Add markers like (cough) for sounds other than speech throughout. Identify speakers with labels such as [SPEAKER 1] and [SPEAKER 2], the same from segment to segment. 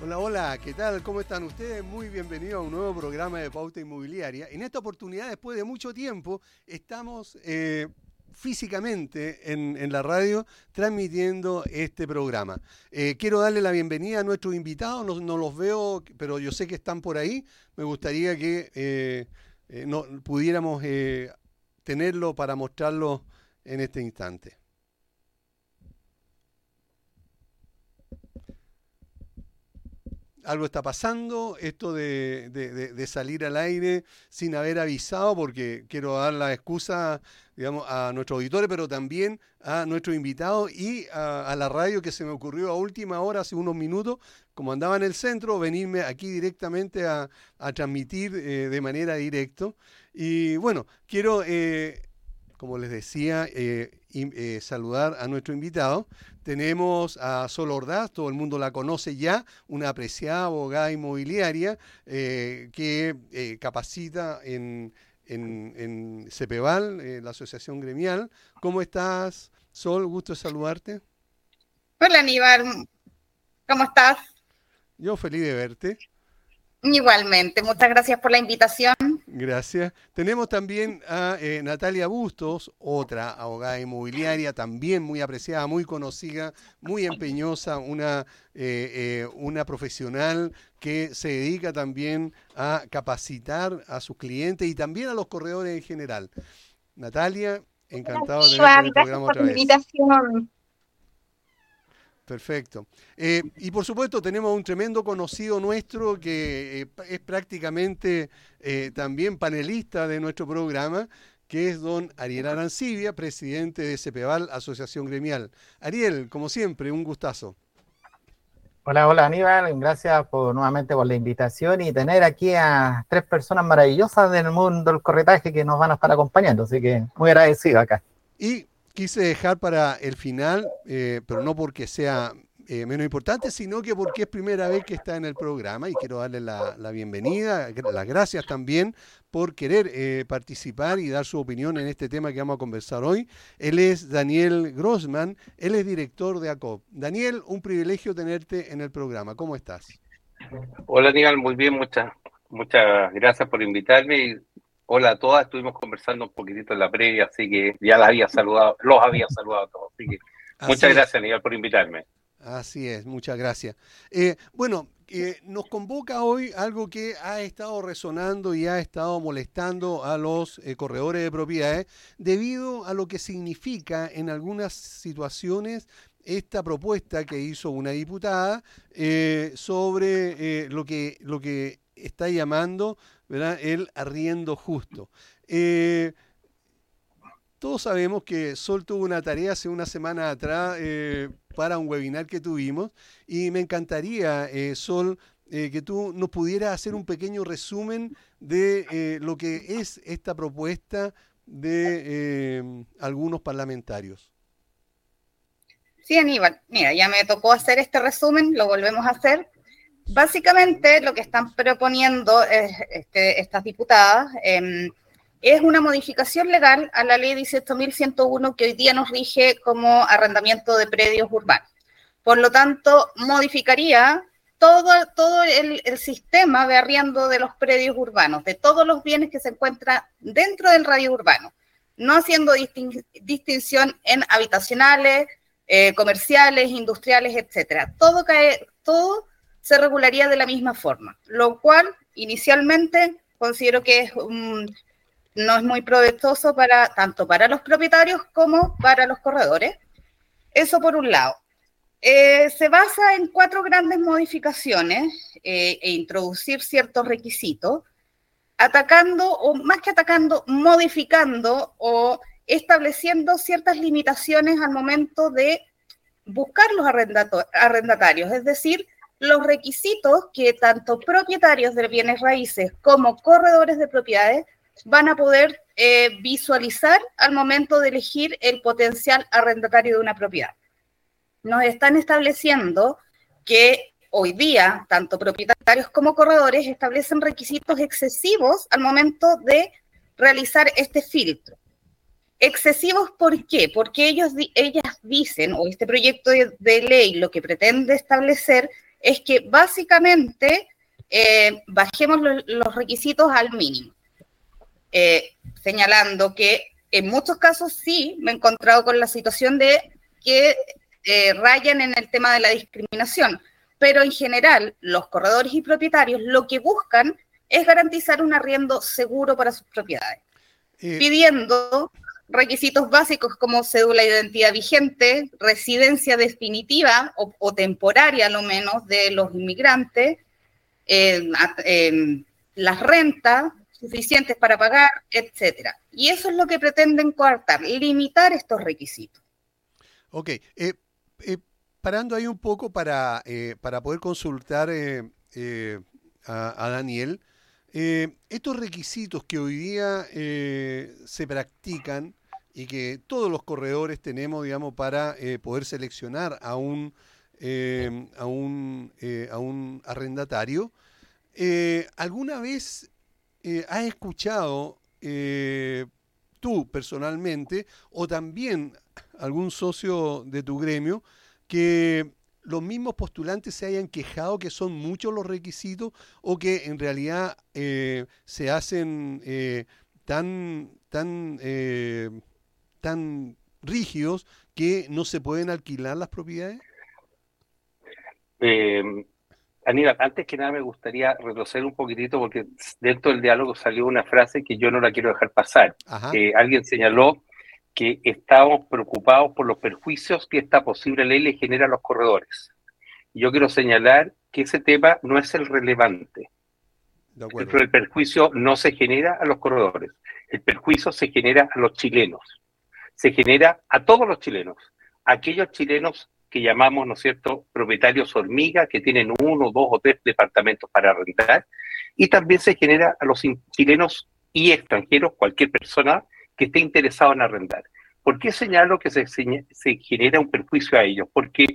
[SPEAKER 1] Hola, hola, ¿qué tal? ¿Cómo están ustedes? Muy bienvenidos a un nuevo programa de Pauta Inmobiliaria. En esta oportunidad, después de mucho tiempo, estamos eh, físicamente en, la radio transmitiendo este programa. Eh, quiero darle la bienvenida a nuestros invitados, no, los veo, pero yo sé que están por ahí. Me gustaría que eh, no, pudiéramos tenerlo para mostrarlo en este instante. Algo está pasando, esto de, salir al aire sin haber avisado, porque quiero dar la excusa, digamos, a nuestros auditores, pero también a nuestros invitados y a, la radio que se me ocurrió a última hora, hace unos minutos, como andaba en el centro, venirme aquí directamente a, transmitir eh, de manera directa. Y bueno, quiero... Eh, como les decía, eh, saludar a nuestro invitado. Tenemos a Sol Ordaz, todo el mundo la conoce ya, una apreciada abogada inmobiliaria eh, que capacita en, en, CEPEVAL, la Asociación Gremial. ¿Cómo estás, Sol? Gusto de saludarte.
[SPEAKER 2] Hola, Aníbal. ¿Cómo estás?
[SPEAKER 1] Yo feliz de verte.
[SPEAKER 2] Igualmente, muchas gracias por la invitación.
[SPEAKER 1] Gracias. Tenemos también a eh, Natalia Bustos, otra abogada inmobiliaria, también muy apreciada, muy conocida, muy empeñosa, una, eh, eh, una profesional que se dedica también a capacitar a sus clientes y también a los corredores en general. Natalia, encantado de tenerte en el programa otra vez. Invitación. Perfecto. Eh, y por supuesto tenemos un tremendo conocido nuestro que eh, es prácticamente eh, también panelista de nuestro programa, que es don Ariel Arancibia, presidente de CEPEVAL, Asociación Gremial. Ariel, como siempre, un gustazo.
[SPEAKER 3] Hola, hola Aníbal, gracias por, nuevamente por la invitación y tener aquí a tres personas maravillosas del mundo del corretaje que nos van a estar acompañando, así que muy agradecido acá.
[SPEAKER 1] Y quise dejar para el final, eh, pero no porque sea eh, menos importante, sino que porque es primera vez que está en el programa y quiero darle la, bienvenida, las gracias también por querer eh, participar y dar su opinión en este tema que vamos a conversar hoy. Él es Daniel Grossman, él es director de ACOP. Daniel, un privilegio tenerte en el programa. ¿Cómo estás?
[SPEAKER 4] Hola, Daniel, muy bien, muchas, muchas gracias por invitarme Hola a todas, estuvimos conversando un poquitito en la previa, así que ya las había saludado, los había saludado a todos. Así que muchas gracias, Aníbal, por invitarme.
[SPEAKER 1] Así es, muchas gracias. Eh, bueno, eh, nos convoca hoy algo que ha estado resonando y ha estado molestando a los eh, corredores de propiedades debido a lo que significa en algunas situaciones esta propuesta que hizo una diputada sobre lo, que, lo que está llamando el arriendo justo. Eh, todos sabemos que Sol tuvo una tarea hace una semana atrás eh, para un webinar que tuvimos y me encantaría, eh, Sol, que tú nos pudieras hacer un pequeño resumen de lo que es esta propuesta de algunos parlamentarios.
[SPEAKER 2] Sí, Aníbal, mira, ya me tocó hacer este resumen, lo volvemos a hacer. Básicamente lo que están proponiendo este, estas diputadas em, es una modificación legal a la ley 18.101 que hoy día nos rige como arrendamiento de predios urbanos. Por lo tanto, modificaría todo, todo el, sistema de arriendo de los predios urbanos, de todos los bienes que se encuentran dentro del radio urbano, no haciendo distinción en habitacionales, eh, comerciales, industriales, etcétera. Todo cae, todo se regularía de la misma forma, lo cual inicialmente considero que no es muy provechoso para tanto para los propietarios como para los corredores. Eso por un lado. Eh, se basa en cuatro grandes modificaciones eh, e introducir ciertos requisitos, atacando, o más que atacando, modificando o estableciendo ciertas limitaciones al momento de buscar los arrendatarios, es decir, los requisitos que tanto propietarios de bienes raíces como corredores de propiedades van a poder eh, visualizar al momento de elegir el potencial arrendatario de una propiedad. Nos están estableciendo que hoy día tanto propietarios como corredores establecen requisitos excesivos al momento de realizar este filtro. Excesivos, ¿por qué? Porque ellos, ellas dicen, o este proyecto de ley lo que pretende establecer es que básicamente eh, bajemos los requisitos al mínimo, eh, señalando que en muchos casos sí me he encontrado con la situación de que eh, rayan en el tema de la discriminación, pero en general los corredores y propietarios lo que buscan es garantizar un arriendo seguro para sus propiedades, pidiendo requisitos básicos como cédula de identidad vigente, residencia definitiva o, temporaria a lo menos de los inmigrantes, las rentas suficientes para pagar, etcétera. Y eso es lo que pretenden coartar, limitar estos requisitos.
[SPEAKER 1] Ok, eh, eh, parando ahí un poco para, eh, para poder consultar a, a, Daniel, estos requisitos que hoy día se practican, y que todos los corredores tenemos, digamos, para eh, poder seleccionar a un, eh, a un, eh, a un arrendatario. ¿Alguna vez has escuchado tú personalmente o también algún socio de tu gremio que los mismos postulantes se hayan quejado que son muchos los requisitos o que en realidad se hacen tan, tan tan rígidos que no se pueden alquilar las propiedades?
[SPEAKER 4] Eh, Aníbal, antes que nada me gustaría retroceder un poquitito porque dentro del diálogo salió una frase que yo no la quiero dejar pasar. Eh, alguien señaló que estábamos preocupados por los perjuicios que esta posible ley le genera a los corredores. Yo quiero señalar que ese tema no es el relevante. el perjuicio no se genera a los corredores, el perjuicio se genera a los chilenos se genera a todos los chilenos, aquellos chilenos que llamamos, ¿no es cierto?, propietarios hormiga, que tienen uno, dos o tres departamentos para arrendar, y también se genera a los chilenos y extranjeros, cualquier persona que esté interesado en arrendar. ¿Por qué señalo que se, genera un perjuicio a ellos? Porque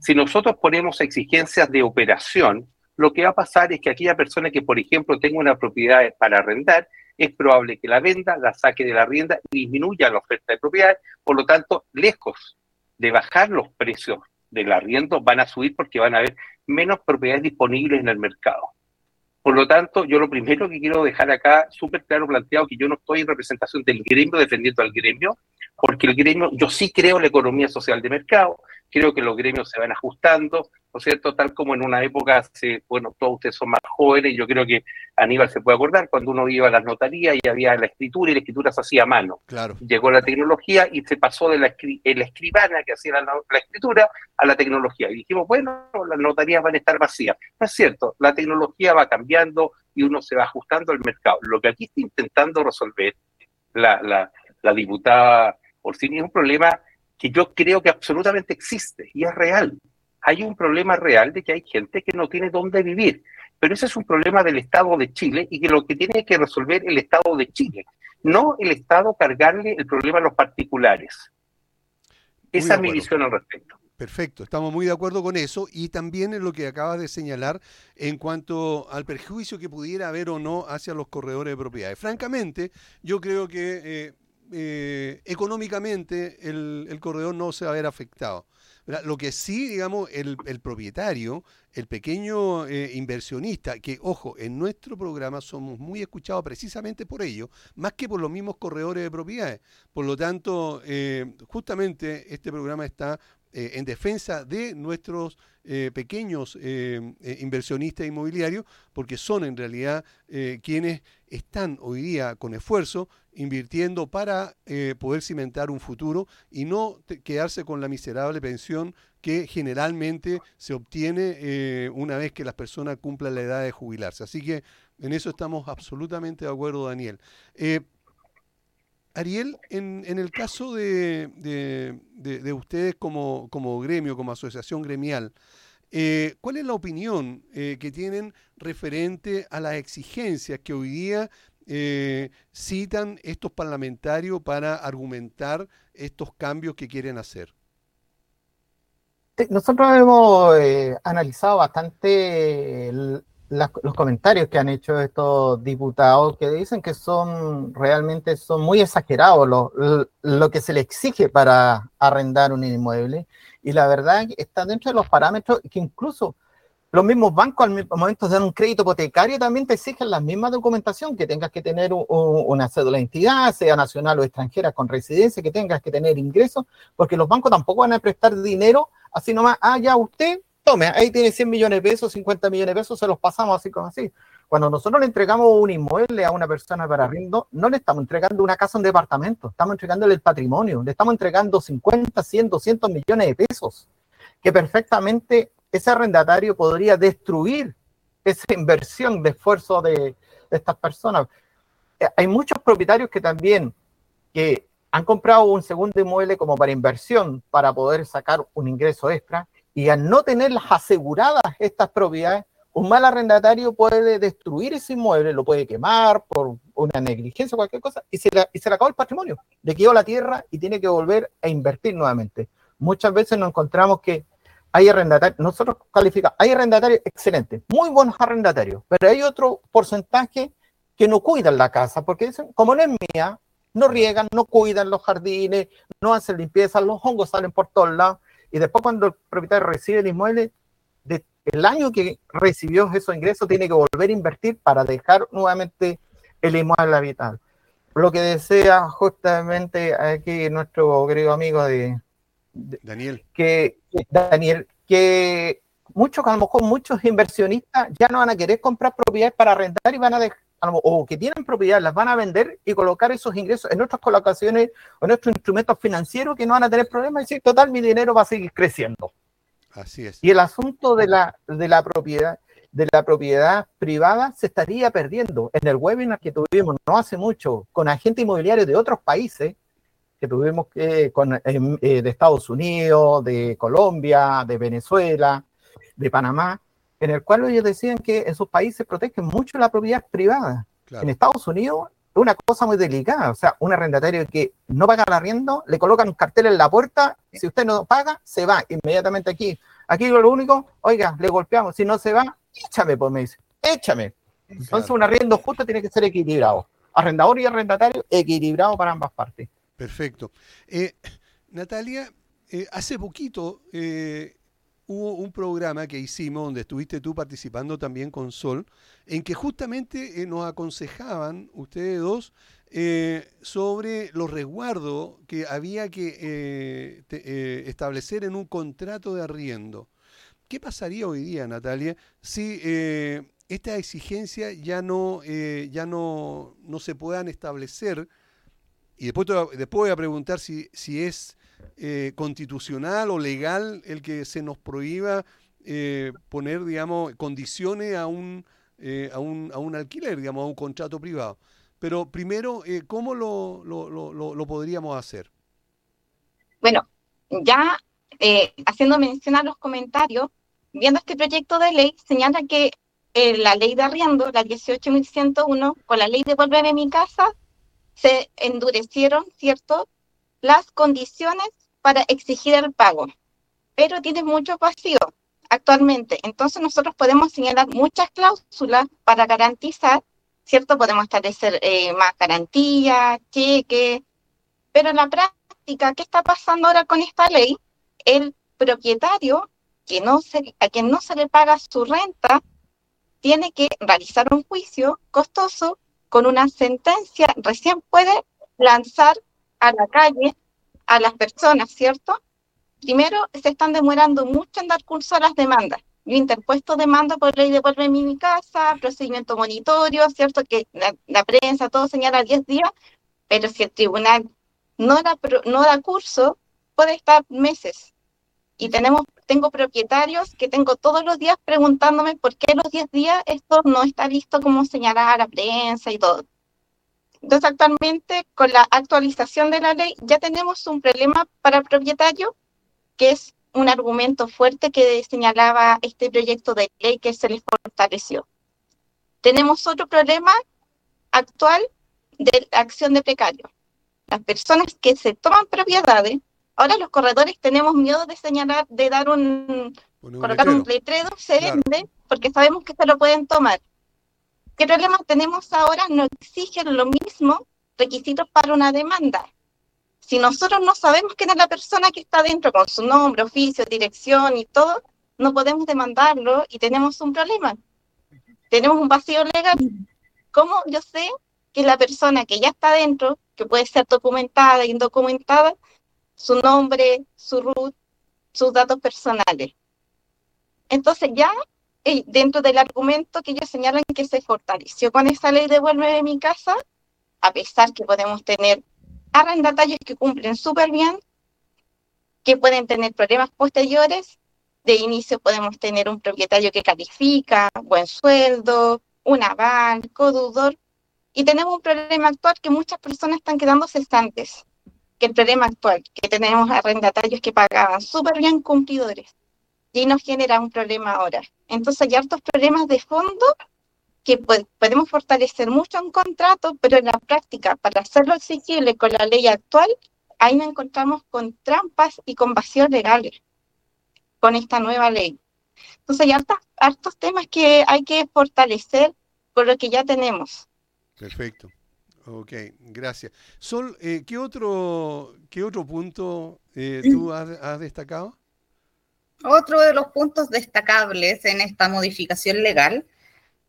[SPEAKER 4] si nosotros ponemos exigencias de operación, lo que va a pasar es que aquella persona que, por ejemplo, tenga una propiedad para arrendar, es probable que la venda, la saque de la rienda y disminuya la oferta de propiedades. Por lo tanto, lejos de bajar los precios del arriendo, van a subir porque van a haber menos propiedades disponibles en el mercado. Por lo tanto, yo lo primero que quiero dejar acá súper claro planteado que yo no estoy en representación del gremio defendiendo al gremio, porque el gremio, yo sí creo en la economía social de mercado, creo que los gremios se van ajustando, ¿no es cierto? Tal como en una época, hace, bueno, todos ustedes son más jóvenes, yo creo que Aníbal se puede acordar, cuando uno iba a las notarías y había la escritura y la escritura se hacía a mano.
[SPEAKER 1] Claro.
[SPEAKER 4] Llegó la tecnología y se pasó de la, escribana que hacía la, escritura a la tecnología. Y dijimos, bueno, las notarías van a estar vacías. No es cierto, la tecnología va cambiando y uno se va ajustando al mercado. Lo que aquí está intentando resolver la, la, la diputada Orsini es un problema que yo creo que absolutamente existe y es real. Hay un problema real de que hay gente que no tiene dónde vivir, pero ese es un problema del Estado de Chile y que lo que tiene que resolver el Estado de Chile, no el Estado cargarle el problema a los particulares. Esa es mi visión al respecto.
[SPEAKER 1] Perfecto, estamos muy de acuerdo con eso y también en lo que acabas de señalar en cuanto al perjuicio que pudiera haber o no hacia los corredores de propiedades. Francamente, yo creo que eh, eh, económicamente el, corredor no se va a ver afectado. Lo que sí, digamos, el, propietario, el pequeño eh, inversionista, que, ojo, en nuestro programa somos muy escuchados precisamente por ello, más que por los mismos corredores de propiedades. Por lo tanto, eh, justamente este programa está en defensa de nuestros pequeños inversionistas inmobiliarios, porque son en realidad quienes están hoy día con esfuerzo invirtiendo para eh, poder cimentar un futuro y no quedarse con la miserable pensión que generalmente se obtiene eh, una vez que las personas cumplan la edad de jubilarse. Así que en eso estamos absolutamente de acuerdo, Daniel. Eh, Ariel, en, el caso de, de, ustedes como, gremio, como asociación gremial, ¿cuál es la opinión que tienen referente a las exigencias que hoy día eh, citan estos parlamentarios para argumentar estos cambios que quieren hacer?
[SPEAKER 3] Nosotros hemos eh, analizado bastante los comentarios que han hecho estos diputados que dicen que son realmente son muy exagerados lo, lo, que se le exige para arrendar un inmueble y la verdad está dentro de los parámetros que incluso los mismos bancos al momento de dar un crédito hipotecario también te exigen la misma documentación, que tengas que tener una cédula de entidad, sea nacional o extranjera con residencia, que tengas que tener ingresos, porque los bancos tampoco van a prestar dinero así nomás, ah, ya usted, tome, ahí tiene 100 millones de pesos, 50 millones de pesos, se los pasamos así como así. Cuando nosotros le entregamos un inmueble a una persona para arriendo, no le estamos entregando una casa, un departamento, estamos entregándole el patrimonio, le estamos entregando 50, 100, 200 millones de pesos, que perfectamente ese arrendatario podría destruir esa inversión de esfuerzo de, estas personas. Eh, hay muchos propietarios que también que han comprado un segundo inmueble como para inversión, para poder sacar un ingreso extra, y al no tenerlas aseguradas estas propiedades, un mal arrendatario puede destruir ese inmueble, lo puede quemar por una negligencia o cualquier cosa, y se, y se le acabó el patrimonio, le quedó la tierra y tiene que volver a invertir nuevamente. Muchas veces nos encontramos que hay arrendatarios, nosotros calificamos, hay arrendatarios excelentes, muy buenos arrendatarios, pero hay otro porcentaje que no cuidan la casa, porque dicen, como no es mía, no riegan, no cuidan los jardines, no hacen limpieza, los hongos salen por todos lados, y después cuando el propietario recibe el inmueble, de, el año que recibió esos ingresos tiene que volver a invertir para dejar nuevamente el inmueble habitable. Lo que desea justamente aquí nuestro querido amigo de,
[SPEAKER 1] Daniel.
[SPEAKER 3] Que, Daniel, que muchos, a lo mejor muchos inversionistas ya no van a querer comprar propiedades para rentar y van a dejar, o que tienen propiedades, las van a vender y colocar esos ingresos en nuestras colocaciones o en nuestros instrumentos financieros que no van a tener problemas y decir, total, mi dinero va a seguir creciendo.
[SPEAKER 1] Así es.
[SPEAKER 3] Y el asunto de la, de la propiedad de la propiedad privada se estaría perdiendo. En el webinar que tuvimos no hace mucho con agentes inmobiliarios de otros países, que tuvimos que, con, em, eh, de Estados Unidos, de Colombia, de Venezuela, de Panamá, en el cual ellos decían que en sus países protegen mucho la propiedad privada. En Estados Unidos es una cosa muy delicada, o sea, un arrendatario que no paga el arriendo, le colocan un cartel en la puerta, si usted no paga, se va inmediatamente aquí. Aquí lo único, oiga, le golpeamos, si no se va, échame, pues me dice, échame. Entonces un arriendo justo tiene que ser equilibrado. Arrendador y arrendatario equilibrado para ambas partes.
[SPEAKER 1] Perfecto. Eh, Natalia, eh, hace poquito eh, hubo un programa que hicimos donde estuviste tú participando también con Sol, en que justamente nos aconsejaban ustedes dos sobre los resguardos que había que establecer en un contrato de arriendo. ¿Qué pasaría hoy día, Natalia, si esta exigencia ya no, ya no, no se puedan establecer y después, después voy a preguntar si, si es eh, constitucional o legal el que se nos prohíba eh, poner, digamos, condiciones a un, eh, a, un, a un alquiler, digamos, a un contrato privado. Pero primero, ¿cómo lo, lo, lo, lo, podríamos hacer?
[SPEAKER 5] Bueno, ya haciendo mención a los comentarios, viendo este proyecto de ley, señala que la ley de arriendo, la 18.101, con la ley de Devuélveme mi casa, se endurecieron, ¿cierto?, las condiciones para exigir el pago, pero tiene mucho vacío actualmente. Entonces nosotros podemos señalar muchas cláusulas para garantizar, ¿cierto? Podemos establecer eh, más garantías, cheque, pero en la práctica, ¿qué está pasando ahora con esta ley? El propietario que no se, a quien no se le paga su renta tiene que realizar un juicio costoso con una sentencia recién puede lanzar a la calle a las personas, ¿cierto? Primero, se están demorando mucho en dar curso a las demandas. Yo interpuesto demanda por ley de vuelve mi casa, procedimiento monitorio, ¿cierto? Que la, prensa, todo señala 10 días, pero si el tribunal no da, no da curso, puede estar meses. Y tenemos tengo propietarios que tengo todos los días preguntándome por qué los 10 días esto no está visto como señalar a la prensa y todo. Entonces, actualmente, con la actualización de la ley, ya tenemos un problema para el propietario, que es un argumento fuerte que señalaba este proyecto de ley que se les fortaleció. Tenemos otro problema actual de la acción de precario. Las personas que se toman propiedades Ahora los corredores tenemos miedo de señalar, de dar un, colocar un letrero, se vende, porque sabemos que se lo pueden tomar. ¿Qué problema tenemos ahora? No exigen lo mismo requisitos para una demanda. Si nosotros no sabemos quién es la persona que está dentro, con su nombre, oficio, dirección y todo, no podemos demandarlo y tenemos un problema. Tenemos un vacío legal. ¿Cómo yo sé que la persona que ya está dentro, que puede ser documentada, indocumentada, su nombre, su root, sus datos personales? Entonces ya dentro del argumento que ellos señalan que se fortaleció con esa ley de vuelve de mi casa, a pesar que podemos tener arrendatarios que cumplen súper bien, que pueden tener problemas posteriores, de inicio podemos tener un propietario que califica, buen sueldo, un aval, codudor, y tenemos un problema actual que muchas personas están quedando cesantes, que el problema actual, que tenemos arrendatarios que pagaban súper bien cumplidores, y nos genera un problema ahora. Entonces hay hartos problemas de fondo que podemos fortalecer mucho un contrato, pero en la práctica, para hacerlo exigible con la ley actual, ahí nos encontramos con trampas y con vacíos legales con esta nueva ley. Entonces hay hartos, hartos temas que hay que fortalecer con lo que ya tenemos.
[SPEAKER 1] Perfecto. Ok, gracias. Sol, eh, ¿qué, otro, ¿qué otro punto eh, tú has destacado?
[SPEAKER 2] Otro de los puntos destacables en esta modificación legal,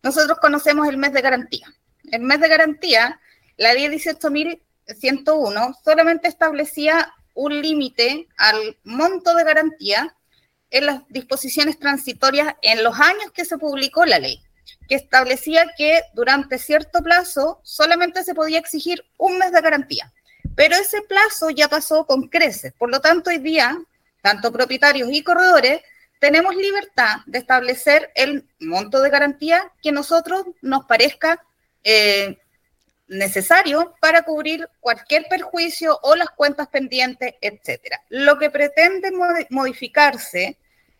[SPEAKER 2] nosotros conocemos el mes de garantía. El mes de garantía, la ley 18.101 solamente establecía un límite al monto de garantía en las disposiciones transitorias en los años que se publicó la ley, que establecía que durante cierto plazo solamente se podía exigir un mes de garantía. Pero ese plazo ya pasó con creces. Por lo tanto, hoy día tanto propietarios y corredores, tenemos libertad de establecer el monto de garantía que nosotros nos parezca eh, necesario para cubrir cualquier perjuicio o las cuentas pendientes, etcétera. Lo que pretende modificarse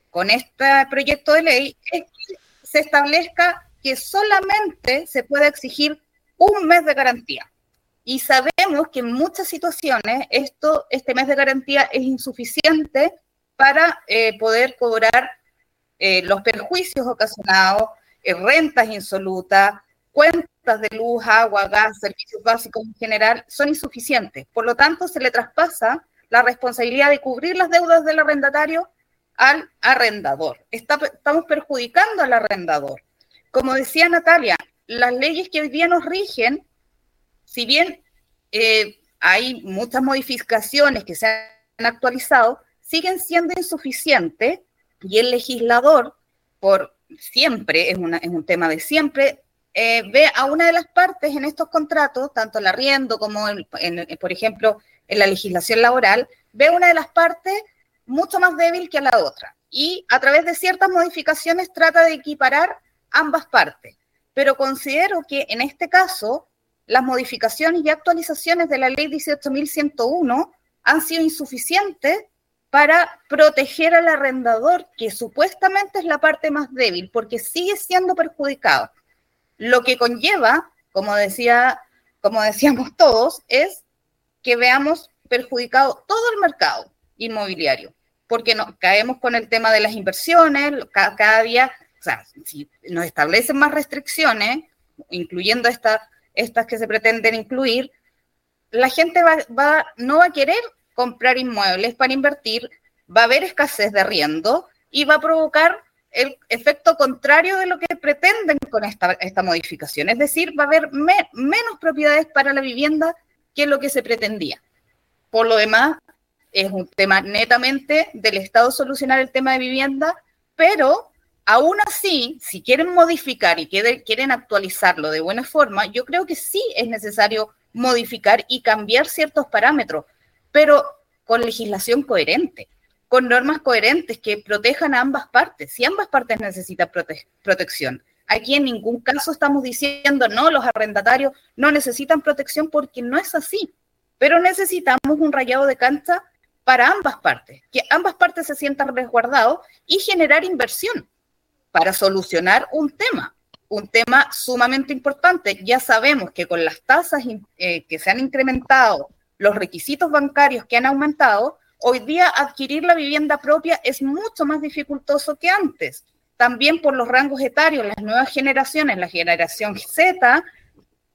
[SPEAKER 2] con este proyecto de ley es que se establezca que solamente se puede exigir un mes de garantía. Y sabemos que en muchas situaciones esto, este mes de garantía es insuficiente para eh, poder cobrar eh, los perjuicios ocasionados, eh, rentas insolutas, cuentas de luz, agua, gas, servicios básicos en general, son insuficientes. Por lo tanto, se le traspasa la responsabilidad de cubrir las deudas del arrendatario al arrendador. estamos perjudicando al arrendador. Como decía Natalia, las leyes que hoy día nos rigen si bien eh, hay muchas modificaciones que se han actualizado, siguen siendo insuficientes y el legislador, por siempre, es, un tema de siempre, eh, ve a una de las partes en estos contratos, tanto el arriendo como, por ejemplo, en la legislación laboral, ve a una de las partes mucho más débil que a la otra. Y a través de ciertas modificaciones trata de equiparar ambas partes. Pero considero que en este caso las modificaciones y actualizaciones de la ley 18.101 han sido insuficientes para proteger al arrendador, que supuestamente es la parte más débil, porque sigue siendo perjudicado. Lo que conlleva, como, decía, como decíamos todos, es que veamos perjudicado todo el mercado inmobiliario, porque no, caemos con el tema de las inversiones, cada día, o sea, si nos establecen más restricciones, incluyendo esta estas que se pretenden incluir, la gente va, no va a querer comprar inmuebles para invertir, va a haber escasez de arriendo y va a provocar el efecto contrario de lo que pretenden con esta, esta modificación. Es decir, va a haber menos propiedades para la vivienda que lo que se pretendía. Por lo demás, es un tema netamente del Estado solucionar el tema de vivienda, pero Aún así, si quieren modificar y quieren actualizarlo de buena forma, yo creo que sí es necesario modificar y cambiar ciertos parámetros, pero con legislación coherente, con normas coherentes que protejan a ambas partes. Si ambas partes necesitan protección. Aquí en ningún caso estamos diciendo, no, los arrendatarios no necesitan protección porque no es así, pero necesitamos un rayado de cancha para ambas partes, que ambas partes se sientan resguardados y generar inversión para solucionar un tema, un tema sumamente importante. Ya sabemos que con las tasas eh, que se han incrementado, los requisitos bancarios que han aumentado, hoy día adquirir la vivienda propia es mucho más dificultoso que antes. También por los rangos etarios, las nuevas generaciones, la generación Z,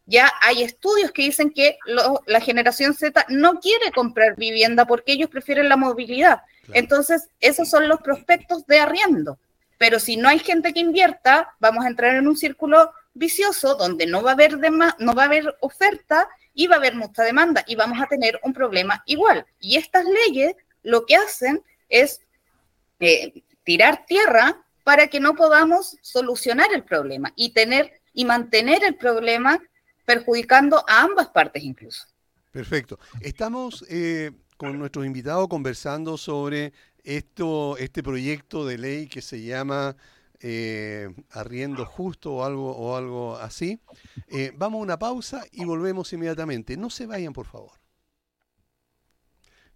[SPEAKER 2] ya hay estudios que dicen que la generación Z no quiere comprar vivienda porque ellos prefieren la movilidad. Entonces, esos son los prospectos de arriendo Pero si no hay gente que invierta, vamos a entrar en un círculo vicioso donde no va a haber, no va a haber oferta y va a haber mucha demanda y vamos a tener un problema igual. Y estas leyes lo que hacen es eh, tirar tierra para que no podamos solucionar el problema y tener y mantener el problema perjudicando a ambas partes incluso.
[SPEAKER 1] Perfecto. Estamos eh, con nuestros invitados conversando sobre esto, este proyecto de ley que se llama eh, arriendo justo o algo, o algo así. Eh, vamos a una pausa y volvemos inmediatamente. No se vayan, por favor.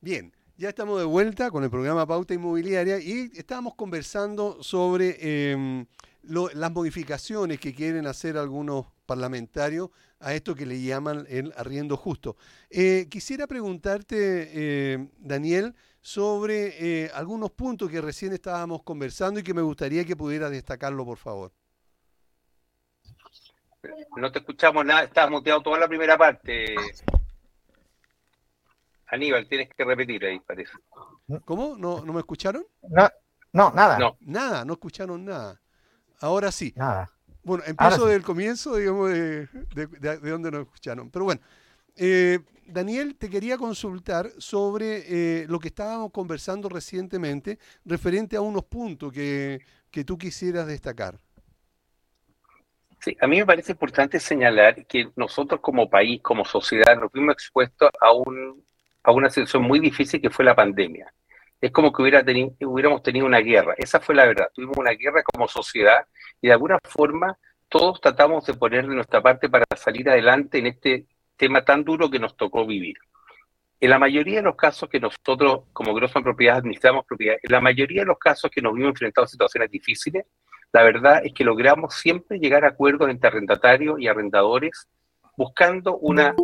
[SPEAKER 1] Bien, ya estamos de vuelta con el programa Pauta Inmobiliaria y estábamos conversando sobre em, las modificaciones que quieren hacer algunos parlamentarios a esto que le llaman el arriendo justo. Eh, quisiera preguntarte, Daniel, sobre eh, algunos puntos que recién estábamos conversando y que me gustaría que pudiera destacarlo, por favor.
[SPEAKER 4] No te escuchamos nada, estás muteado toda la primera parte. Aníbal, tienes que repetir ahí, parece.
[SPEAKER 1] ¿Cómo? ¿No, no me escucharon?
[SPEAKER 3] No, no nada.
[SPEAKER 1] No. Nada, no escucharon nada. Ahora sí.
[SPEAKER 3] Nada.
[SPEAKER 1] Bueno, empiezo del comienzo, digamos, de, de, donde nos escucharon. Pero bueno, eh, Daniel, te quería consultar sobre eh, lo que estábamos conversando recientemente referente a unos puntos que, que tú quisieras destacar.
[SPEAKER 4] Sí, a mí me parece importante señalar que nosotros como país, como sociedad, nos vimos expuestos a, un, a una situación muy difícil que fue la pandemia. Es como que hubiera hubiéramos tenido una guerra. Esa fue la verdad. Tuvimos una guerra como sociedad y de alguna forma todos tratamos de poner de nuestra parte para salir adelante en este tema tan duro que nos tocó vivir. En la mayoría de los casos que nosotros, como Grossman Propiedad, administramos propiedades, en la mayoría de los casos que nos vimos enfrentados a situaciones difíciles, la verdad es que logramos siempre llegar a acuerdos entre arrendatarios y arrendadores, buscando una...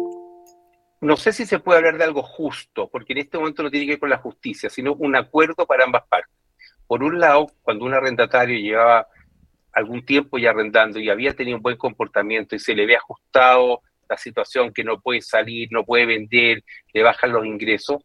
[SPEAKER 4] No sé si se puede hablar de algo justo, porque en este momento no tiene que ver con la justicia, sino un acuerdo para ambas partes. Por un lado, cuando un arrendatario llevaba algún tiempo ya arrendando y había tenido un buen comportamiento y se le había ajustado la situación que no puede salir, no puede vender, le bajan los ingresos,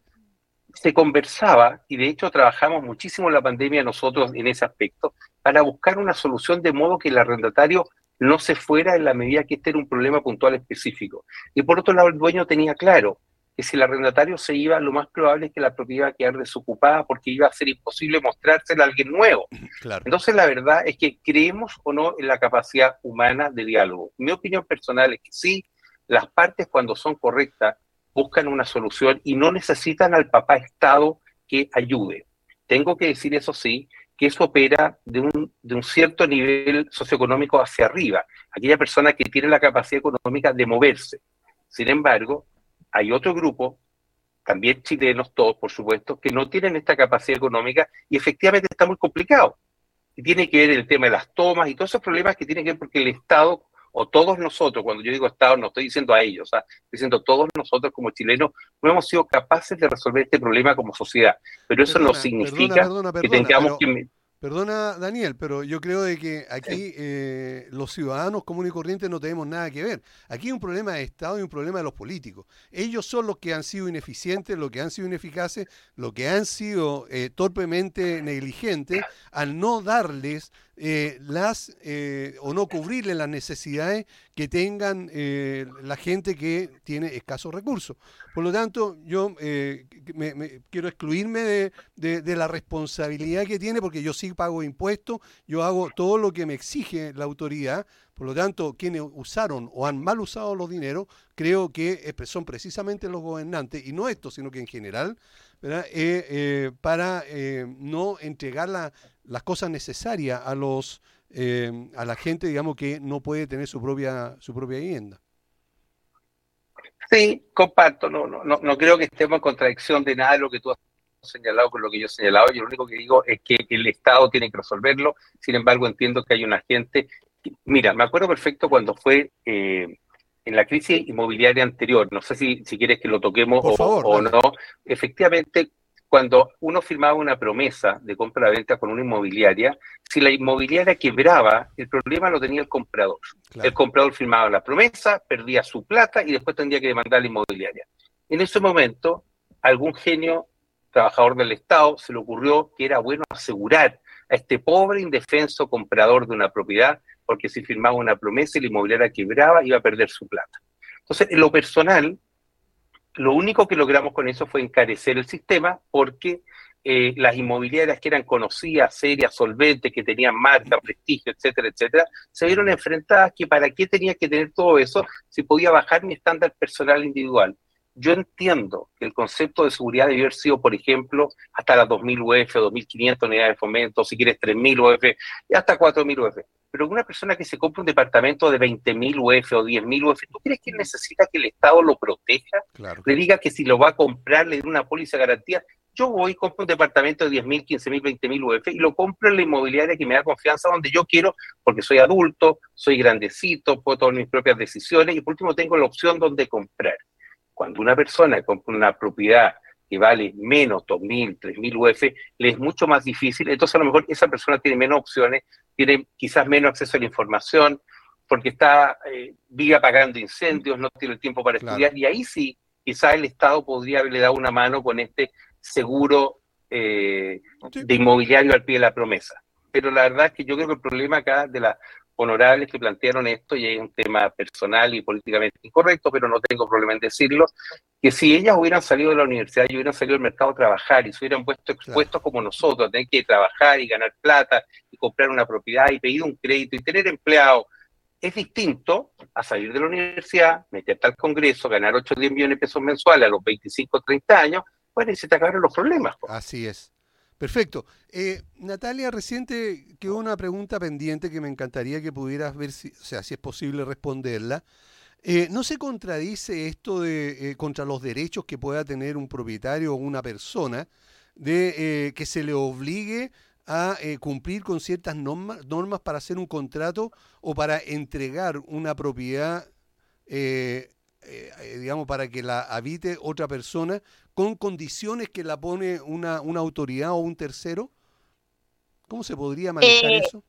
[SPEAKER 4] se conversaba y de hecho trabajamos muchísimo en la pandemia nosotros en ese aspecto para buscar una solución de modo que el arrendatario no se fuera en la medida que este era un problema puntual específico. Y por otro lado, el dueño tenía claro, que si el arrendatario se iba, lo más probable es que la propiedad iba a quedar desocupada porque iba a ser imposible mostrársela a alguien nuevo. (clears throat) Entonces, la verdad es que creemos o no en la capacidad humana de diálogo. Mi opinión personal es que sí, las partes cuando son correctas buscan una solución y no necesitan al papá Estado que ayude. Tengo que decir eso sí, que eso opera de un, de un cierto nivel socioeconómico hacia arriba, aquella persona que tiene la capacidad económica de moverse. Sin embargo, hay otro grupo, también chilenos todos, por supuesto, que no tienen esta capacidad económica y efectivamente está muy complicado. Y tiene que ver el tema de las tomas y todos esos problemas que tienen que ver porque el Estado o todos nosotros, cuando yo digo Estado, no estoy diciendo a ellos, estoy diciendo todos nosotros como chilenos, no hemos sido capaces de resolver este problema como sociedad. Pero eso no significa que tengamos que
[SPEAKER 1] Perdona, Daniel, pero yo creo de que aquí eh, los ciudadanos comunes y corrientes no tenemos nada que ver. Aquí hay un problema de Estado y un problema de los políticos. Ellos son los que han sido ineficientes, los que han sido ineficaces, los que han sido eh, torpemente negligentes al no darles eh, las eh, o no cubrirle las necesidades que tengan eh, la gente que tiene escasos recursos. Por lo tanto, yo me, quiero excluirme de, la responsabilidad que tiene porque yo sí pago impuestos, yo hago todo lo que me exige la autoridad. Por lo tanto, quienes usaron o han mal usado los dineros, creo que son precisamente los gobernantes, y no esto, sino que en general, para no entregar la, las cosas necesarias a los eh, a la gente, digamos, que no puede tener su propia su propia vivienda.
[SPEAKER 4] Sí, comparto, no, no, no, creo que estemos en contradicción de nada de lo que tú has señalado con lo que yo he señalado. Yo lo único que digo es que el Estado tiene que resolverlo. Sin embargo, entiendo que hay una gente. mira, me acuerdo perfecto cuando fue eh, en la crisis inmobiliaria anterior. No sé si, si quieres que lo toquemos o, o no. Efectivamente, cuando uno firmaba una promesa de compra-venta con una inmobiliaria, si la inmobiliaria quebraba, el problema lo tenía el comprador. El comprador firmaba la promesa, perdía su plata y después tendría que demandar a la inmobiliaria. En ese momento, algún genio trabajador del Estado se le ocurrió que era bueno asegurar a este pobre indefenso comprador de una propiedad, porque si firmaba una promesa y la inmobiliaria quebraba, iba a perder su plata. Entonces, en lo personal, lo único que logramos con eso fue encarecer el sistema porque eh, las inmobiliarias que eran conocidas, serias, solventes, que tenían marca, prestigio, etcétera, etcétera, se vieron enfrentadas que para qué tenía que tener todo eso si podía bajar mi estándar personal individual. Yo entiendo que el concepto de seguridad debe haber sido, por ejemplo, hasta las 2.000 UF, 2.500 unidades de fomento, si quieres 3.000 UF y hasta 4.000 UF. Pero una persona que se compra un departamento de 20.000 UF o 10.000 UF, ¿tú crees que necesita que el Estado lo proteja? Le diga que si lo va a comprar le dé una póliza de garantía. Yo voy, compro un departamento de 10.000, 15.000, 20.000 UF y lo compro en la inmobiliaria que me da confianza donde yo quiero, porque soy adulto, soy grandecito, puedo tomar mis propias decisiones y por último tengo la opción donde comprar. Cuando una persona compra una propiedad que vale menos 2.000, 3.000 UF, le es mucho más difícil. Entonces, a lo mejor esa persona tiene menos opciones, tiene quizás menos acceso a la información, porque está, eh, vive apagando incendios, no tiene el tiempo para estudiar, y ahí sí, quizás el Estado podría haberle dado una mano con este seguro eh, de inmobiliario al pie de la promesa. Pero la verdad es que yo creo que el problema acá de la honorables que plantearon esto, y es un tema personal y políticamente incorrecto, pero no tengo problema en decirlo, que si ellas hubieran salido de la universidad y hubieran salido al mercado a trabajar y se hubieran puesto expuestos como nosotros, tener que trabajar y ganar plata y comprar una propiedad y pedir un crédito y tener empleado, es distinto a salir de la universidad, meterte al Congreso, ganar 8 o 10 millones de pesos mensuales a los 25 o 30 años, bueno, y se te acabaron los problemas.
[SPEAKER 1] Así es. Perfecto. Eh, Natalia, reciente quedó una pregunta pendiente que me encantaría que pudieras ver si, o sea, si es posible responderla. Eh, ¿No se contradice esto de eh, contra los derechos que pueda tener un propietario o una persona de que se le obligue a cumplir con ciertas normas, normas para hacer un contrato o para entregar una propiedad eh, eh, digamos, para que la habite otra persona con condiciones que la pone una, una autoridad o un tercero? ¿Cómo se podría manejar eh, eso?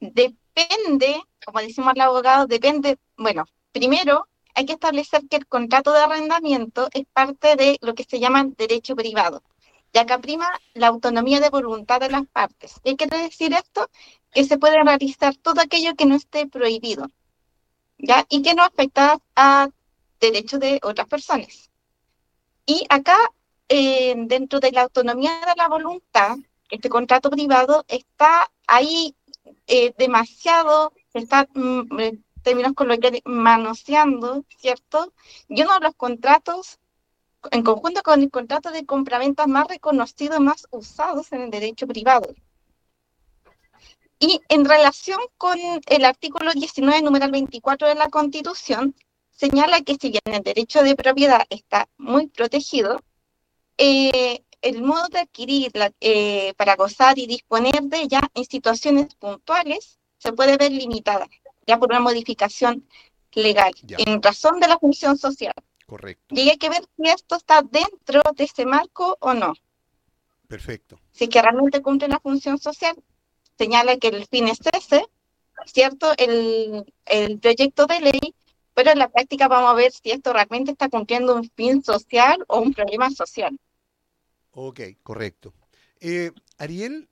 [SPEAKER 5] Depende, como decimos el abogado, depende, bueno, primero hay que establecer que el contrato de arrendamiento es parte de lo que se llama derecho privado, ya que prima la autonomía de voluntad de las partes. ¿Qué quiere decir esto? Que se puede realizar todo aquello que no esté prohibido, ¿ya? Y que no afecta a derechos de otras personas. Y acá, eh, dentro de la autonomía de la voluntad, este contrato privado está ahí eh, demasiado, está, mm, en términos coloquiales, manoseando, ¿cierto? Y uno de los contratos, en conjunto con el contrato de compraventa más reconocido, más usados en el derecho privado. Y en relación con el artículo 19, número 24 de la Constitución, señala que si bien el derecho de propiedad está muy protegido, eh, el modo de adquirir eh, para gozar y disponer de ella en situaciones puntuales se puede ver limitada ya por una modificación legal en razón de la función social.
[SPEAKER 1] Correcto.
[SPEAKER 5] Y hay que ver si esto está dentro de ese marco o no.
[SPEAKER 1] Perfecto.
[SPEAKER 5] Si que realmente cumple la función social, señala que el fin es ese, ¿cierto? El, el proyecto de ley pero en la práctica vamos a ver si esto realmente está cumpliendo un fin social o un problema social.
[SPEAKER 1] Ok, correcto. Eh, Ariel,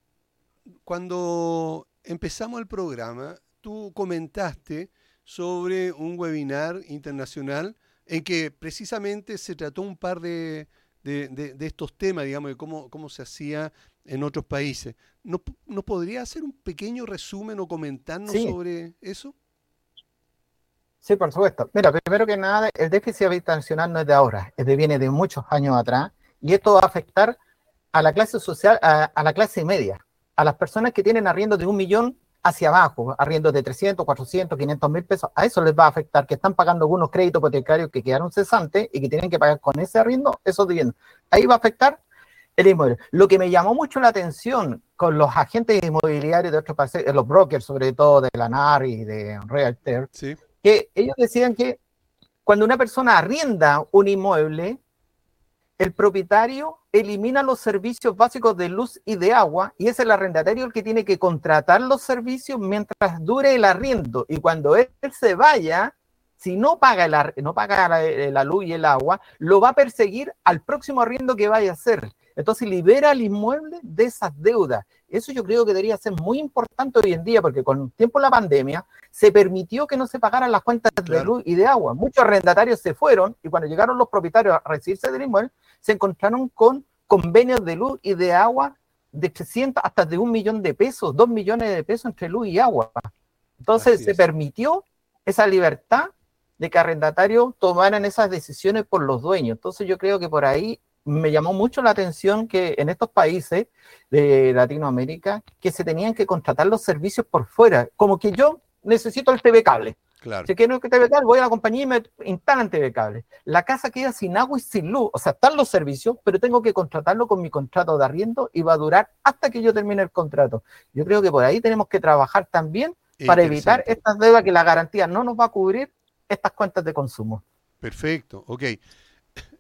[SPEAKER 1] cuando empezamos el programa, tú comentaste sobre un webinar internacional en que precisamente se trató un par de, estos temas, digamos, de cómo, cómo se hacía en otros países. ¿Nos, podría hacer un pequeño resumen o comentarnos sobre eso?
[SPEAKER 3] Sí, por supuesto. Mira, primero que nada, el déficit habitacional no es de ahora, es de viene de muchos años atrás, y esto va a afectar a la clase social, a, la clase media, a las personas que tienen arriendo de un millón hacia abajo, arriendo de 300, 400, 500 mil pesos, a eso les va a afectar, que están pagando algunos créditos hipotecarios que quedaron cesantes y que tienen que pagar con ese arriendo esos dividendos. Ahí va a afectar el inmueble. Lo que me llamó mucho la atención con los agentes inmobiliarios de otros países, los brokers, sobre todo de la NAR y de Realtor, sí que ellos decían que cuando una persona arrienda un inmueble, el propietario elimina los servicios básicos de luz y de agua y es el arrendatario el que tiene que contratar los servicios mientras dure el arriendo. Y cuando él se vaya, si no paga, el, no paga la, la, luz y el agua, lo va a perseguir al próximo arriendo que vaya a hacer. Entonces libera al inmueble de esas deudas Eso yo creo que debería ser muy importante hoy en día, porque con el tiempo de la pandemia se permitió que no se pagaran las cuentas de luz y de agua. Muchos arrendatarios se fueron y cuando llegaron los propietarios a recibirse del inmueble, se encontraron con convenios de luz y de agua de 300 hasta de un millón de pesos, dos millones de pesos entre luz y agua. Entonces se permitió esa libertad de que arrendatarios tomaran esas decisiones por los dueños. Entonces yo creo que por ahí me llamó mucho la atención que en estos países de Latinoamérica que se tenían que contratar los servicios por fuera, como que yo necesito el TV cable. Claro. Si quiero que TV cable, voy a la compañía y me instalan TV cable. La casa queda sin agua y sin luz, o sea, están los servicios, pero tengo que contratarlo con mi contrato de arriendo y va a durar hasta que yo termine el contrato. Yo creo que por ahí tenemos que trabajar también para evitar estas deudas que la garantía no nos va a cubrir estas cuentas de consumo.
[SPEAKER 1] Perfecto, ok.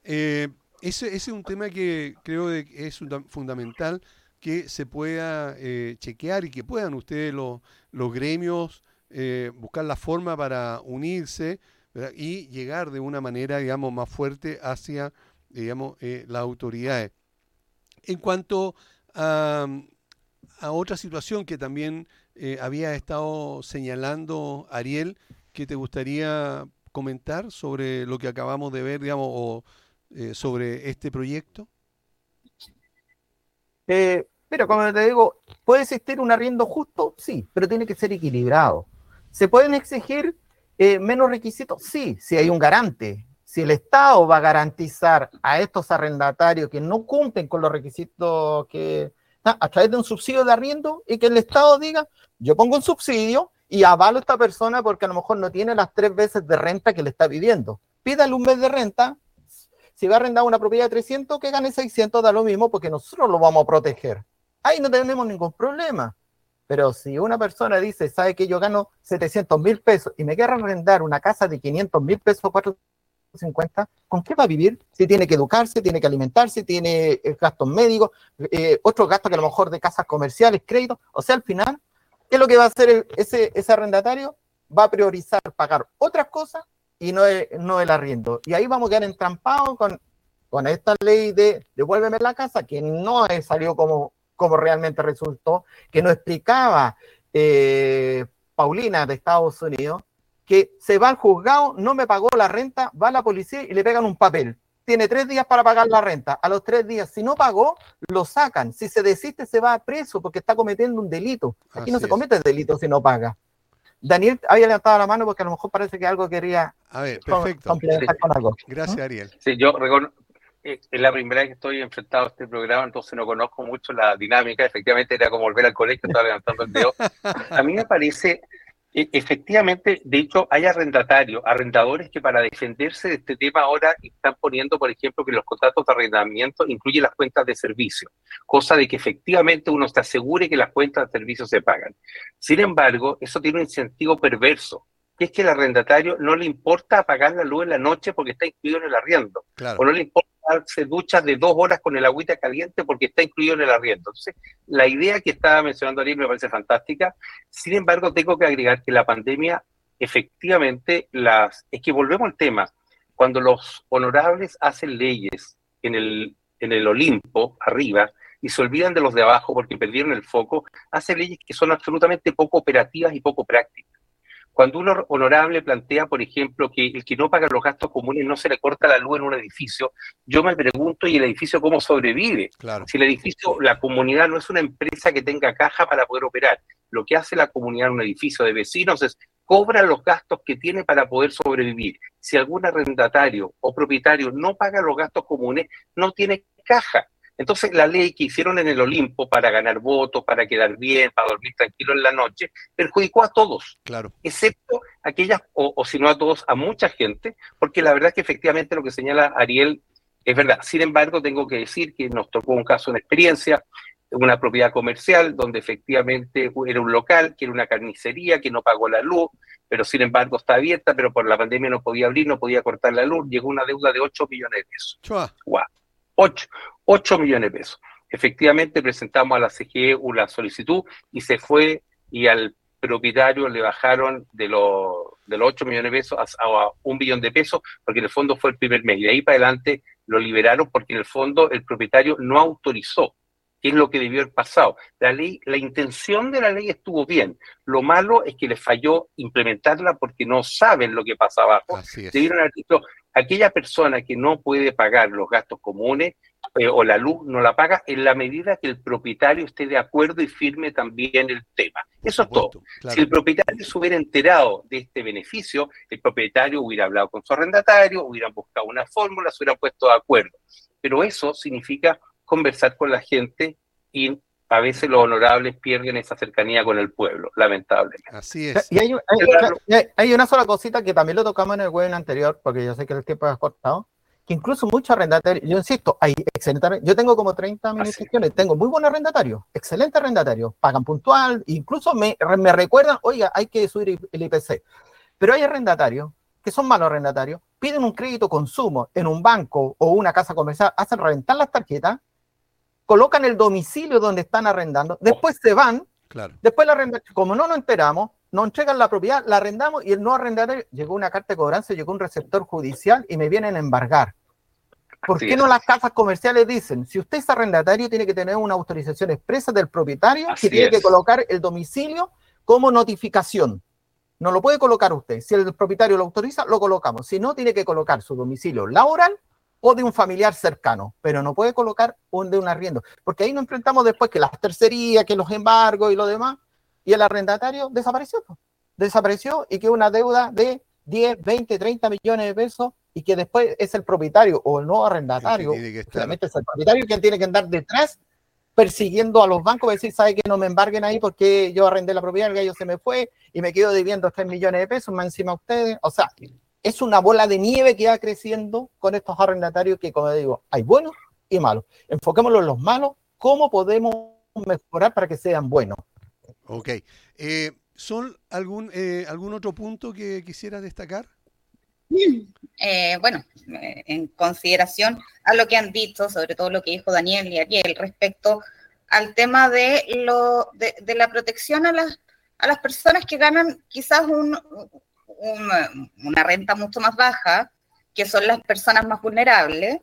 [SPEAKER 1] Eh, ese, es un tema que creo que es fundamental que se pueda eh, chequear y que puedan ustedes los, los gremios eh, buscar la forma para unirse y llegar de una manera, digamos, más fuerte hacia, digamos, eh, las autoridades. En cuanto a, a, otra situación que también había estado señalando Ariel, que te gustaría comentar sobre lo que acabamos de ver, digamos, o eh, sobre este proyecto?
[SPEAKER 3] Eh, pero como te digo, ¿puede existir un arriendo justo? Sí, pero tiene que ser equilibrado. ¿Se pueden exigir eh, menos requisitos? Sí, si hay un garante. Si el Estado va a garantizar a estos arrendatarios que no cumplen con los requisitos que a través de un subsidio de arriendo y que el Estado diga, yo pongo un subsidio y avalo a esta persona porque a lo mejor no tiene las tres veces de renta que le está pidiendo. Pídale un mes de renta, si va a arrendar una propiedad de 300, que gane 600, da lo mismo porque nosotros lo vamos a proteger. Ahí no tenemos ningún problema. Pero si una persona dice, sabe que yo gano 700 mil pesos y me quiere arrendar una casa de 500 mil pesos, 450, ¿con qué va a vivir? Si tiene que educarse, tiene que alimentarse, tiene eh, gastos médicos, eh, otros gastos que a lo mejor de casas comerciales, créditos. O sea, al final, ¿qué es lo que va a hacer ese, ese arrendatario? Va a priorizar pagar otras cosas y no, no el arriendo. Y ahí vamos a quedar entrampados con, con esta ley de devuélveme la casa, que no salió como, como realmente resultó, que no explicaba eh, Paulina de Estados Unidos, que se va al juzgado, no me pagó la renta, va a la policía y le pegan un papel. Tiene tres días para pagar la renta. A los tres días, si no pagó, lo sacan. Si se desiste, se va a preso porque está cometiendo un delito. Aquí no se comete delito si no paga. Daniel había levantado la mano porque a lo mejor parece que algo quería
[SPEAKER 1] a ver, perfecto. complementar con algo. Gracias, Ariel.
[SPEAKER 4] Sí, yo eh, es la primera vez que estoy enfrentado a este programa, entonces no conozco mucho la dinámica. Efectivamente, era como volver al colegio, estaba levantando el dedo. A mí me parece efectivamente, de hecho, hay arrendatarios, arrendadores que para defenderse de este tema ahora están poniendo, por ejemplo, que los contratos de arrendamiento incluyen las cuentas de servicio, cosa de que efectivamente uno se asegure que las cuentas de servicio se pagan. Sin embargo, eso tiene un incentivo perverso, que es que el arrendatario no le importa pagar la luz en la noche porque está incluido en el arriendo, o no le importa darse duchas de dos horas con el agüita caliente porque está incluido en el arriendo. Entonces, la idea que estaba mencionando Ariel me parece fantástica. Sin embargo, tengo que agregar que la pandemia, efectivamente, las es que volvemos al tema. Cuando los honorables hacen leyes en el, en el Olimpo, arriba, y se olvidan de los de abajo porque perdieron el foco, hacen leyes que son absolutamente poco operativas y poco prácticas. Cuando uno honorable plantea, por ejemplo, que el que no paga los gastos comunes no se le corta la luz en un edificio, yo me pregunto, ¿y el edificio cómo sobrevive? Si el edificio, la comunidad no es una empresa que tenga caja para poder operar, lo que hace la comunidad en un edificio de vecinos es cobra los gastos que tiene para poder sobrevivir. Si algún arrendatario o propietario no paga los gastos comunes, no tiene caja. Entonces, la ley que hicieron en el Olimpo para ganar votos, para quedar bien, para dormir tranquilo en la noche, perjudicó a todos,
[SPEAKER 1] claro.
[SPEAKER 4] excepto aquellas, o, si no a todos, a mucha gente, porque la verdad es que efectivamente lo que señala Ariel es verdad. Sin embargo, tengo que decir que nos tocó un caso de experiencia, una propiedad comercial donde efectivamente era un local, que era una carnicería, que no pagó la luz, pero sin embargo está abierta, pero por la pandemia no podía abrir, no podía cortar la luz, llegó una deuda de 8 millones de pesos. Wow. 8, 8 millones de pesos. Efectivamente presentamos a la CGE una solicitud y se fue y al propietario le bajaron de los, de los 8 millones de pesos a, un billón de pesos porque en el fondo fue el primer mes y de ahí para adelante lo liberaron porque en el fondo el propietario no autorizó que es lo que debió haber pasado. La ley, la intención de la ley estuvo bien. Lo malo es que les falló implementarla porque no saben lo que pasa abajo. Debieron haber dicho, aquella persona que no puede pagar los gastos comunes eh, o la luz no la paga en la medida que el propietario esté de acuerdo y firme también el tema. Eso es todo. Si el propietario se hubiera enterado de este beneficio, el propietario hubiera hablado con su arrendatario, hubieran buscado una fórmula, se hubieran puesto de acuerdo. Pero eso significa conversar con la gente y a veces los honorables pierden esa cercanía con el pueblo, lamentablemente.
[SPEAKER 3] Así es. Y hay, una sola cosita que también lo tocamos en el web anterior, porque yo sé que el tiempo ha cortado, que incluso muchos arrendatarios, yo insisto, hay excelentes, yo tengo como 30 administraciones, tengo muy buenos arrendatarios, excelentes arrendatarios, pagan puntual, incluso me, me recuerdan, oiga, hay que subir el IPC. Pero hay arrendatarios que son malos arrendatarios, piden un crédito consumo en un banco o una casa comercial, hacen reventar las tarjetas colocan el domicilio donde están arrendando, después se van, después la arrenda, como no nos enteramos, nos entregan la propiedad, la arrendamos y el no arrendatario, llegó una carta de cobranza, llegó un receptor judicial y me vienen a embargar. ¿Por qué no las casas comerciales dicen, si usted es arrendatario, tiene que tener una autorización expresa del propietario que tiene que colocar el domicilio como notificación? No lo puede colocar usted. Si el propietario lo autoriza, lo colocamos. Si no, tiene que colocar su domicilio laboral o de un familiar cercano, pero no puede colocar un de un arriendo, porque ahí nos enfrentamos después que las tercerías, que los embargos y lo demás, y el arrendatario desapareció, desapareció y que una deuda de 10, 20, 30 millones de pesos y que después es el propietario o el no arrendatario, realmente es el propietario quien tiene que andar detrás persiguiendo a los bancos, decir, sabe que no me embarguen ahí porque yo arrendé la propiedad, el gallo se me fue y me quedo debiendo 3 millones de pesos más encima a ustedes. O sea, es una bola de nieve que va creciendo con estos arrendatarios que, como digo, hay buenos y malos. Enfoquémoslo en los malos, ¿cómo podemos mejorar para que sean buenos?
[SPEAKER 1] Ok. Eh, ¿Son algún, eh, algún otro punto que quisiera destacar?
[SPEAKER 2] Eh, bueno, en consideración a lo que han dicho, sobre todo lo que dijo Daniel y Ariel respecto al tema de, lo, de, de la protección a las, a las personas que ganan quizás un, una, renta mucho más baja, que son las personas más vulnerables,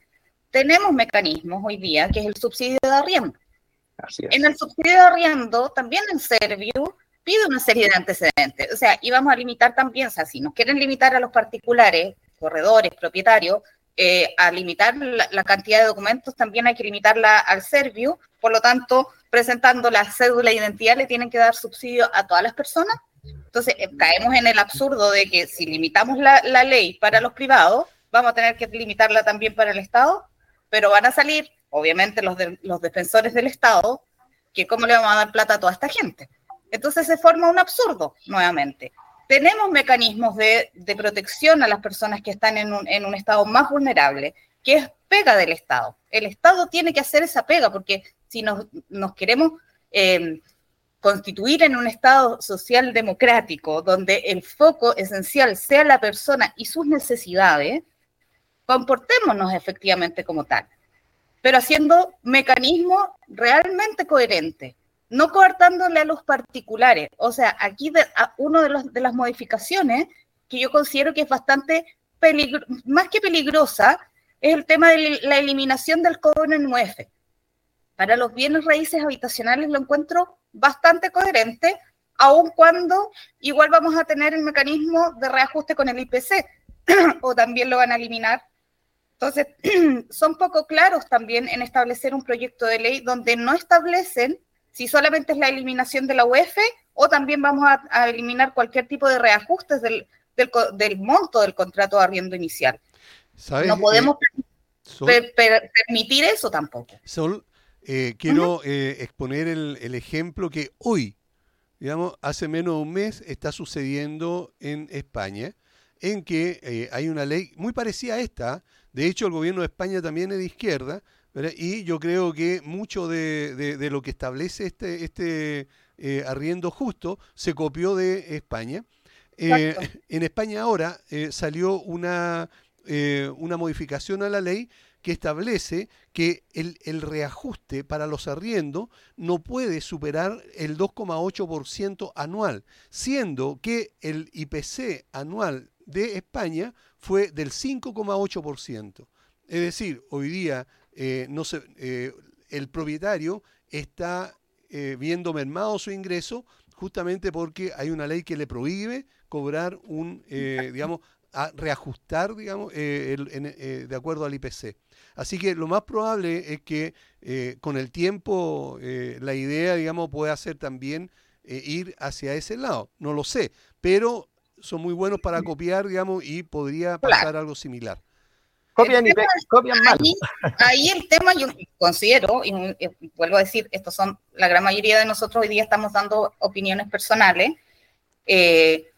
[SPEAKER 2] tenemos mecanismos hoy día, que es el subsidio de arriendo. En el subsidio de arriendo, también en Serviu pide una serie de antecedentes. O sea, íbamos a limitar también, o sea, si nos quieren limitar a los particulares, corredores, propietarios, eh, a limitar la, cantidad de documentos, también hay que limitarla al Serviu. Por lo tanto, presentando la cédula de identidad, le tienen que dar subsidio a todas las personas entonces, eh, caemos en el absurdo de que si limitamos la, ley para los privados, vamos a tener que limitarla también para el Estado, pero van a salir, obviamente, los, los defensores del Estado, que cómo le vamos a dar plata a toda esta gente. Entonces se forma un absurdo nuevamente. Tenemos mecanismos de, protección a las personas que están en un, estado más vulnerable, que es pega del Estado. El Estado tiene que hacer esa pega, porque si nos, queremos eh, constituir en un Estado social democrático donde el foco esencial sea la persona y sus necesidades, comportémonos efectivamente como tal, pero haciendo mecanismos realmente coherentes, no coartándole a los particulares. O sea, aquí una de, las modificaciones que yo considero que es bastante más que peligrosa, es el tema de la eliminación del cobro en UF. Para los bienes raíces habitacionales lo encuentro bastante coherente, aun cuando igual vamos a tener el mecanismo de reajuste con el IPC, (clears throat) o también lo van a eliminar. Entonces, (clears throat) son poco claros también en establecer un proyecto de ley donde no establecen si solamente es la eliminación de la UEF o también vamos a, eliminar cualquier tipo de reajustes del, monto del contrato de arriendo inicial. No podemos permitir eso tampoco.
[SPEAKER 1] Eh, quiero eh, exponer el, ejemplo que hoy, digamos, hace menos de un mes está sucediendo en España, en que eh, hay una ley muy parecida a esta. De hecho, el gobierno de España también es de izquierda, y yo creo que mucho de, lo que establece este, este arriendo justo se copió de España. en España ahora salió una, una modificación a la ley que establece que el, reajuste para los arriendos no puede superar el 2,8% anual, siendo que el IPC anual de España fue del 5,8%. Es decir, hoy día eh, no eh, el propietario está eh, viendo mermado su ingreso justamente porque hay una ley que le prohíbe cobrar un, digamos, a reajustar, digamos, eh, el, de acuerdo al IPC. Así que lo más probable es que con el tiempo la idea, digamos, pueda ser también ir hacia ese lado. No lo sé, pero son muy buenos para copiar, digamos, y podría pasar algo similar.
[SPEAKER 2] Copian y copian mal. Ahí, el tema yo considero, y, vuelvo a decir, estos son, la gran mayoría de nosotros hoy día estamos dando opiniones personales, eh,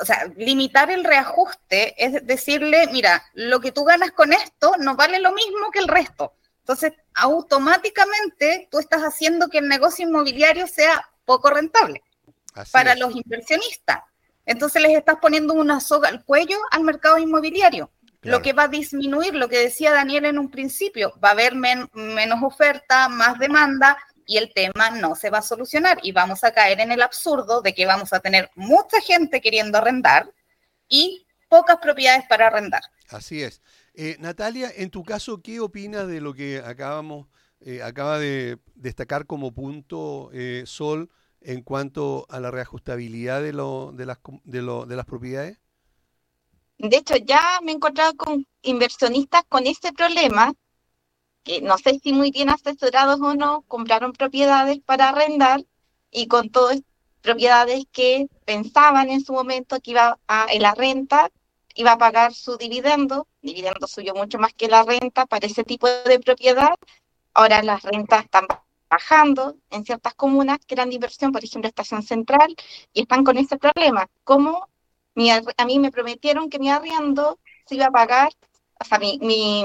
[SPEAKER 2] o sea, limitar el reajuste es decirle, mira, lo que tú ganas con esto no vale lo mismo que el resto. Entonces, automáticamente tú estás haciendo que el negocio inmobiliario sea poco rentable para los inversionistas. Entonces les estás poniendo una soga al cuello al mercado inmobiliario, lo que va a disminuir, lo que decía Daniel en un principio, va a haber menos oferta, más demanda y el tema no se va a solucionar y vamos a caer en el absurdo de que vamos a tener mucha gente queriendo arrendar y pocas propiedades para arrendar.
[SPEAKER 1] Así es. Eh, Natalia, en tu caso, ¿qué opinas de lo que acabamos, eh, acaba de destacar como punto eh, Sol en cuanto a la reajustabilidad de, lo, de, las, de, lo, de las propiedades?
[SPEAKER 5] De hecho, ya me he encontrado con inversionistas con este problema, que no sé si muy bien asesorados o no, compraron propiedades para arrendar y con todas propiedades que pensaban en su momento que iba a en la renta iba a pagar su dividendo, dividendo suyo mucho más que la renta para ese tipo de propiedad. Ahora las rentas están bajando en ciertas comunas que eran de inversión, por ejemplo, Estación Central, y están con ese problema. Como a mí me prometieron que mi arriendo se iba a pagar, o sea, mi, mi,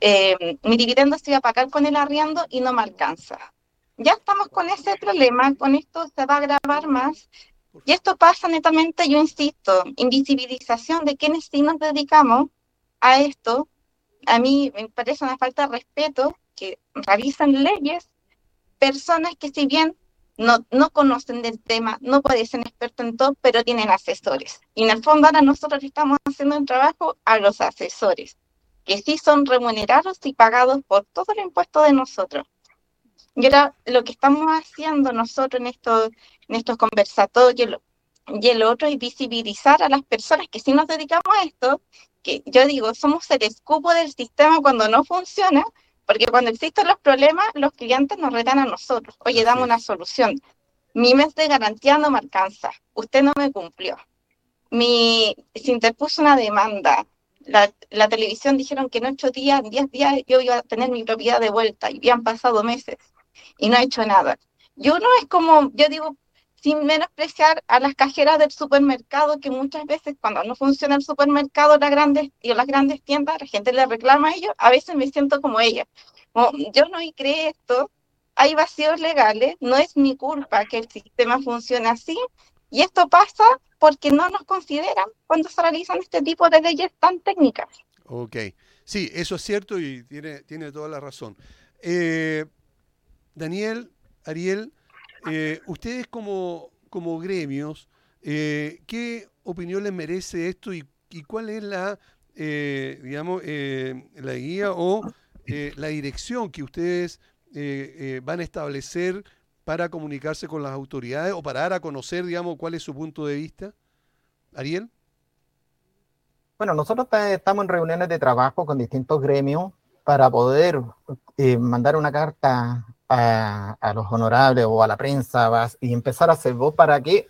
[SPEAKER 5] eh, mi dividendo se iba a pagar con el arriendo y no me alcanza. Ya estamos con ese problema, con esto se va a agravar más. Y esto pasa netamente, yo insisto, invisibilización de quienes sí nos dedicamos a esto. A mí me parece una falta de respeto que realizan leyes, personas que si bien no, no conocen del tema, no ser expertos en todo, pero tienen asesores. Y en el fondo ahora nosotros estamos haciendo un trabajo a los asesores, que sí son remunerados y pagados por todo el impuesto de nosotros. Y ahora lo que estamos haciendo nosotros en estos, en estos conversatorios y el otro es visibilizar a las personas que sí nos dedicamos a esto, que yo digo, somos el escupo del sistema cuando no funciona, porque cuando existen los problemas, los clientes nos retan a nosotros. Oye, dame una solución. Mi mes de garantía no me alcanza. Usted no me cumplió. Mi, se interpuso una demanda. La, televisión dijeron que en ocho días, en diez días, yo iba a tener mi propiedad de vuelta y habían pasado meses y no ha hecho nada. Y uno es como, yo digo, sin menospreciar a las cajeras del supermercado, que muchas veces cuando no funciona el supermercado las grandes, y las grandes tiendas, la gente le reclama a ellos, a veces me siento como ella. yo no creé esto, hay vacíos legales, no es mi culpa que el sistema funcione así, y esto pasa porque no nos consideran cuando se realizan este tipo de leyes tan técnicas.
[SPEAKER 1] Ok, sí, eso es cierto y tiene, tiene toda la razón. Eh, Daniel, Ariel, eh, ustedes como, como gremios, eh, ¿qué opinión les merece esto y, cuál es la, eh, digamos, la guía o la dirección que ustedes van a establecer para comunicarse con las autoridades o para dar a conocer, digamos, cuál es su punto de vista? Ariel.
[SPEAKER 3] Bueno, nosotros estamos en reuniones de trabajo con distintos gremios para poder mandar una carta a, los honorables o a la prensa y empezar a hacer voz para que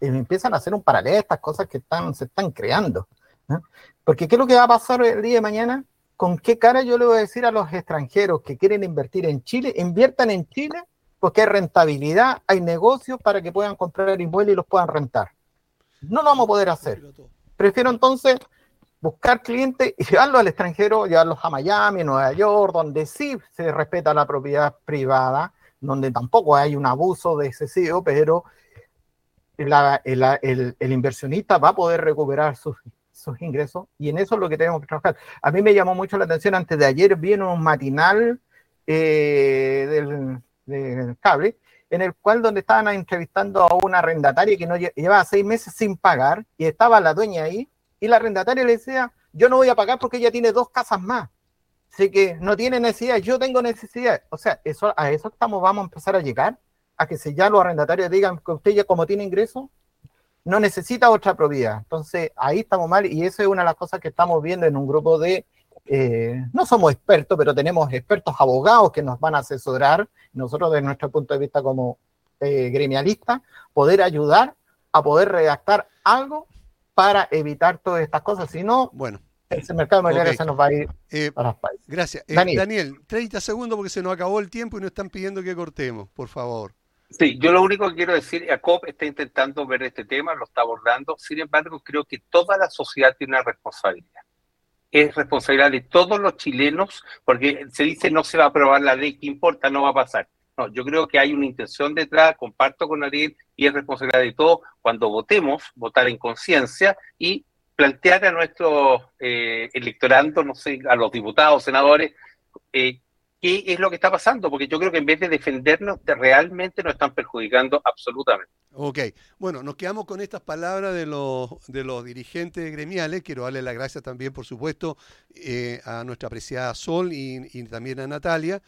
[SPEAKER 3] empiezan a hacer un paralelo a estas cosas que están, se están creando. Porque ¿qué es lo que va a pasar el día de mañana? ¿Con qué cara yo le voy a decir a los extranjeros que quieren invertir en Chile, inviertan en Chile porque hay rentabilidad, hay negocios para que puedan comprar inmuebles y los puedan rentar? No lo vamos a poder hacer. Prefiero entonces buscar clientes y llevarlos al extranjero, llevarlos a Miami, Nueva York, donde sí se respeta la propiedad privada, donde tampoco hay un abuso de excesivo, pero el, inversionista va a poder recuperar sus, ingresos y en eso es lo que tenemos que trabajar. A mí me llamó mucho la atención, antes de ayer vi un matinal eh, del, del, cable, en el cual donde estaban entrevistando a una arrendataria que no llevaba seis meses sin pagar y estaba la dueña ahí y la arrendataria le decía, yo no voy a pagar porque ella tiene dos casas más. Así que no tiene necesidad, yo tengo necesidad. O sea, eso, a eso estamos, vamos a empezar a llegar, a que si ya los arrendatarios digan que usted ya como tiene ingreso, no necesita otra propiedad. Entonces, ahí estamos mal y eso es una de las cosas que estamos viendo en un grupo de, eh, no somos expertos, pero tenemos expertos abogados que nos van a asesorar, nosotros desde nuestro punto de vista como eh, gremialistas, poder ayudar a poder redactar algo para evitar todas estas cosas. Si no,
[SPEAKER 1] bueno.
[SPEAKER 3] ese mercado inmobiliario se nos va a ir
[SPEAKER 1] eh,
[SPEAKER 3] a las países.
[SPEAKER 1] Gracias. Daniel. Daniel, 30 segundos porque se nos acabó el tiempo y nos están pidiendo que cortemos, por favor.
[SPEAKER 4] Sí, yo lo único que quiero decir, Jacob está intentando ver este tema, lo está abordando, sin embargo, creo que toda la sociedad tiene una responsabilidad. Es responsabilidad de todos los chilenos, porque se dice no se va a aprobar la ley, ¿qué importa? No va a pasar. No, yo creo que hay una intención detrás, comparto con Ariel, y es responsabilidad de todos cuando votemos, votar en conciencia y plantear a nuestro eh, electorando, no sé, a los diputados, senadores, eh, qué es lo que está pasando, porque yo creo que en vez de defendernos, realmente nos están perjudicando absolutamente.
[SPEAKER 1] Ok, bueno, nos quedamos con estas palabras de los, de los dirigentes gremiales. Quiero darle las gracias también, por supuesto, eh, a nuestra apreciada Sol y, también a Natalia,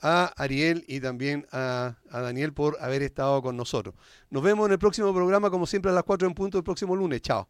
[SPEAKER 1] a Ariel y también a, a, Daniel por haber estado con nosotros. Nos vemos en el próximo programa, como siempre, a las 4 en punto el próximo lunes. Chao.